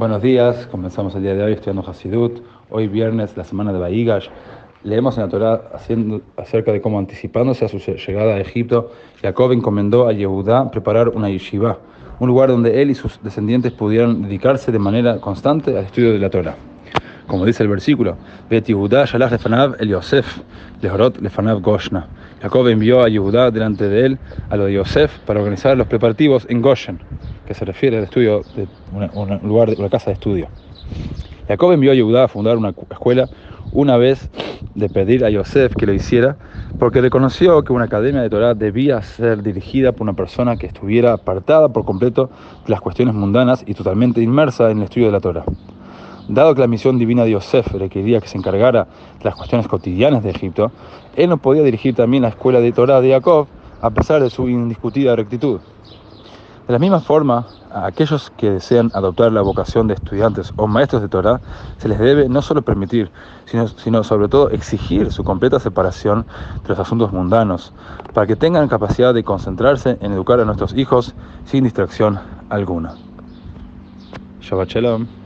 Buenos días, comenzamos el día de hoy estudiando Hasidut. Hoy viernes, la semana de Baigash. Leemos en la Torah haciendo, acerca de cómo anticipándose a su llegada a Egipto, Jacob encomendó a Yehudá preparar una yeshiva, un lugar donde él y sus descendientes pudieran dedicarse de manera constante al estudio de la Torah. Como dice el versículo, Bet Yehudá lefanav el Yosef, lehorot lefanav Goshna. Jacob envió a Yehudá delante de él a lo de Yosef para organizar los preparativos en Goshen que se refiere al estudio de un lugar, una casa de estudio. Jacob envió a Yehudá a fundar una escuela una vez de pedir a Yosef que lo hiciera, porque reconoció que una academia de Torah debía ser dirigida por una persona que estuviera apartada por completo de las cuestiones mundanas y totalmente inmersa en el estudio de la Torah. Dado que la misión divina de Yosef requería que se encargara de las cuestiones cotidianas de Egipto, él no podía dirigir también la escuela de Torah de Jacob a pesar de su indiscutida rectitud. De la misma forma, a aquellos que desean adoptar la vocación de estudiantes o maestros de Torah, se les debe no solo permitir, sino, sino sobre todo exigir su completa separación de los asuntos mundanos, para que tengan capacidad de concentrarse en educar a nuestros hijos sin distracción alguna. Shabbat Shalom.